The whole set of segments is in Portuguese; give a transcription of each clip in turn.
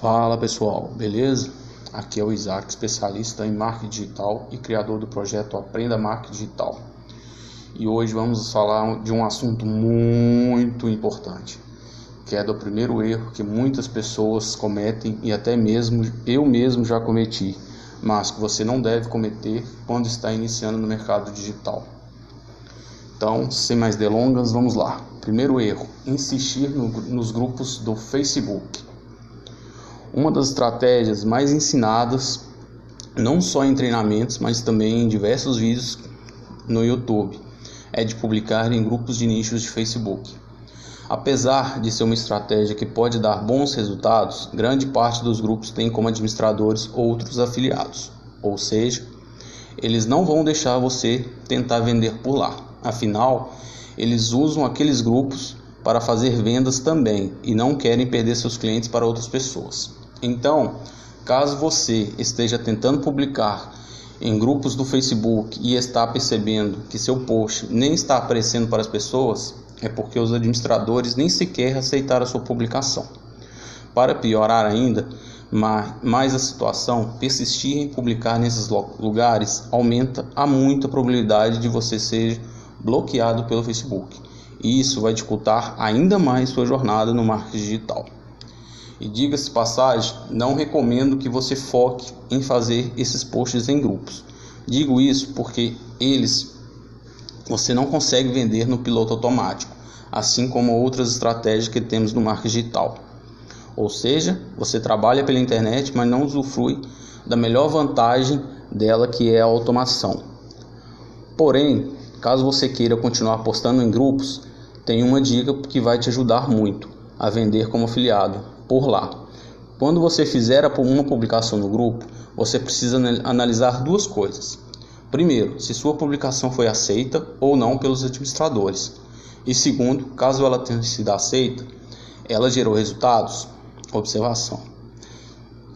Fala pessoal, beleza? Aqui é o Isaac, especialista em marketing digital e criador do projeto Aprenda Marketing Digital. E hoje vamos falar de um assunto muito importante, que é do primeiro erro que muitas pessoas cometem e até mesmo eu mesmo já cometi, mas que você não deve cometer quando está iniciando no mercado digital. Então, sem mais delongas, vamos lá. Primeiro erro: insistir no, nos grupos do Facebook. Uma das estratégias mais ensinadas, não só em treinamentos, mas também em diversos vídeos no YouTube, é de publicar em grupos de nichos de Facebook. Apesar de ser uma estratégia que pode dar bons resultados, grande parte dos grupos tem como administradores outros afiliados, ou seja, eles não vão deixar você tentar vender por lá. Afinal, eles usam aqueles grupos para fazer vendas também e não querem perder seus clientes para outras pessoas. Então, caso você esteja tentando publicar em grupos do Facebook e está percebendo que seu post nem está aparecendo para as pessoas, é porque os administradores nem sequer aceitaram a sua publicação. Para piorar ainda, mais a situação, persistir em publicar nesses lugares aumenta a muito a probabilidade de você ser bloqueado pelo Facebook. Isso vai dificultar ainda mais sua jornada no marketing digital. E diga-se passagem, não recomendo que você foque em fazer esses posts em grupos. Digo isso porque eles você não consegue vender no piloto automático, assim como outras estratégias que temos no marketing digital. Ou seja, você trabalha pela internet, mas não usufrui da melhor vantagem dela, que é a automação. Porém, caso você queira continuar postando em grupos, tem uma dica que vai te ajudar muito a vender como afiliado por lá. Quando você fizer uma publicação no grupo, você precisa analisar duas coisas. Primeiro, se sua publicação foi aceita ou não pelos administradores. E segundo, caso ela tenha sido aceita, ela gerou resultados? Observação.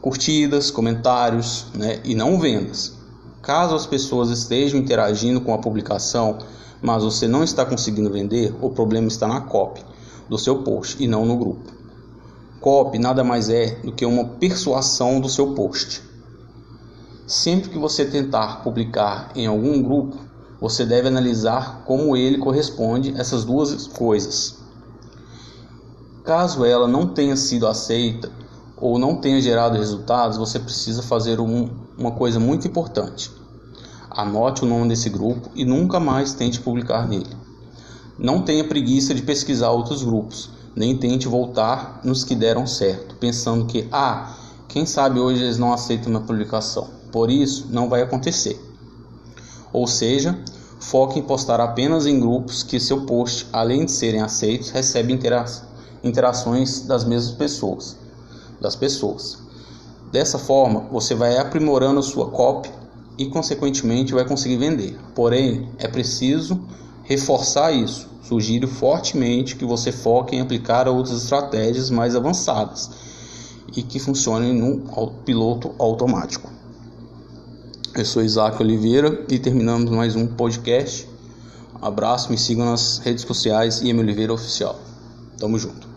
Curtidas, comentários né, e não vendas. Caso as pessoas estejam interagindo com a publicação, mas você não está conseguindo vender, o problema está na copy do seu post e não no grupo. Copy nada mais é do que uma persuasão do seu post. Sempre que você tentar publicar em algum grupo, você deve analisar como ele corresponde a essas duas coisas. Caso ela não tenha sido aceita ou não tenha gerado resultados, você precisa fazer um, uma coisa muito importante. Anote o nome desse grupo e nunca mais tente publicar nele. Não tenha preguiça de pesquisar outros grupos nem tente voltar nos que deram certo, pensando que, ah, quem sabe hoje eles não aceitam minha publicação, por isso não vai acontecer. Ou seja, foque em postar apenas em grupos que seu post, além de serem aceitos, recebe intera interações das mesmas pessoas, das pessoas. Dessa forma, você vai aprimorando sua copy e consequentemente vai conseguir vender. Porém, é preciso reforçar isso. Sugiro fortemente que você foque em aplicar outras estratégias mais avançadas e que funcionem no piloto automático. Eu sou Isaac Oliveira e terminamos mais um podcast. Abraço, me sigam nas redes sociais e Oliveira Oficial. Tamo junto.